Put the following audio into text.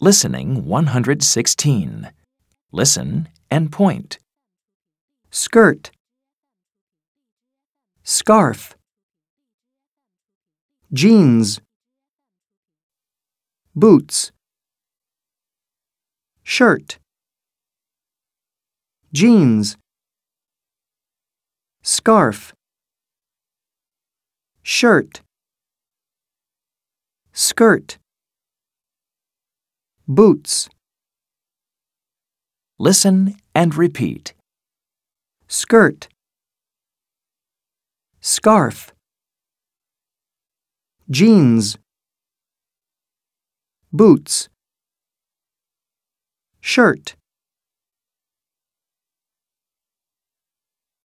Listening 116. Listen and point. skirt, scarf, jeans, boots, shirt, jeans, scarf, shirt, skirt, boots, Listen and repeat. skirt, scarf, jeans, boots, shirt.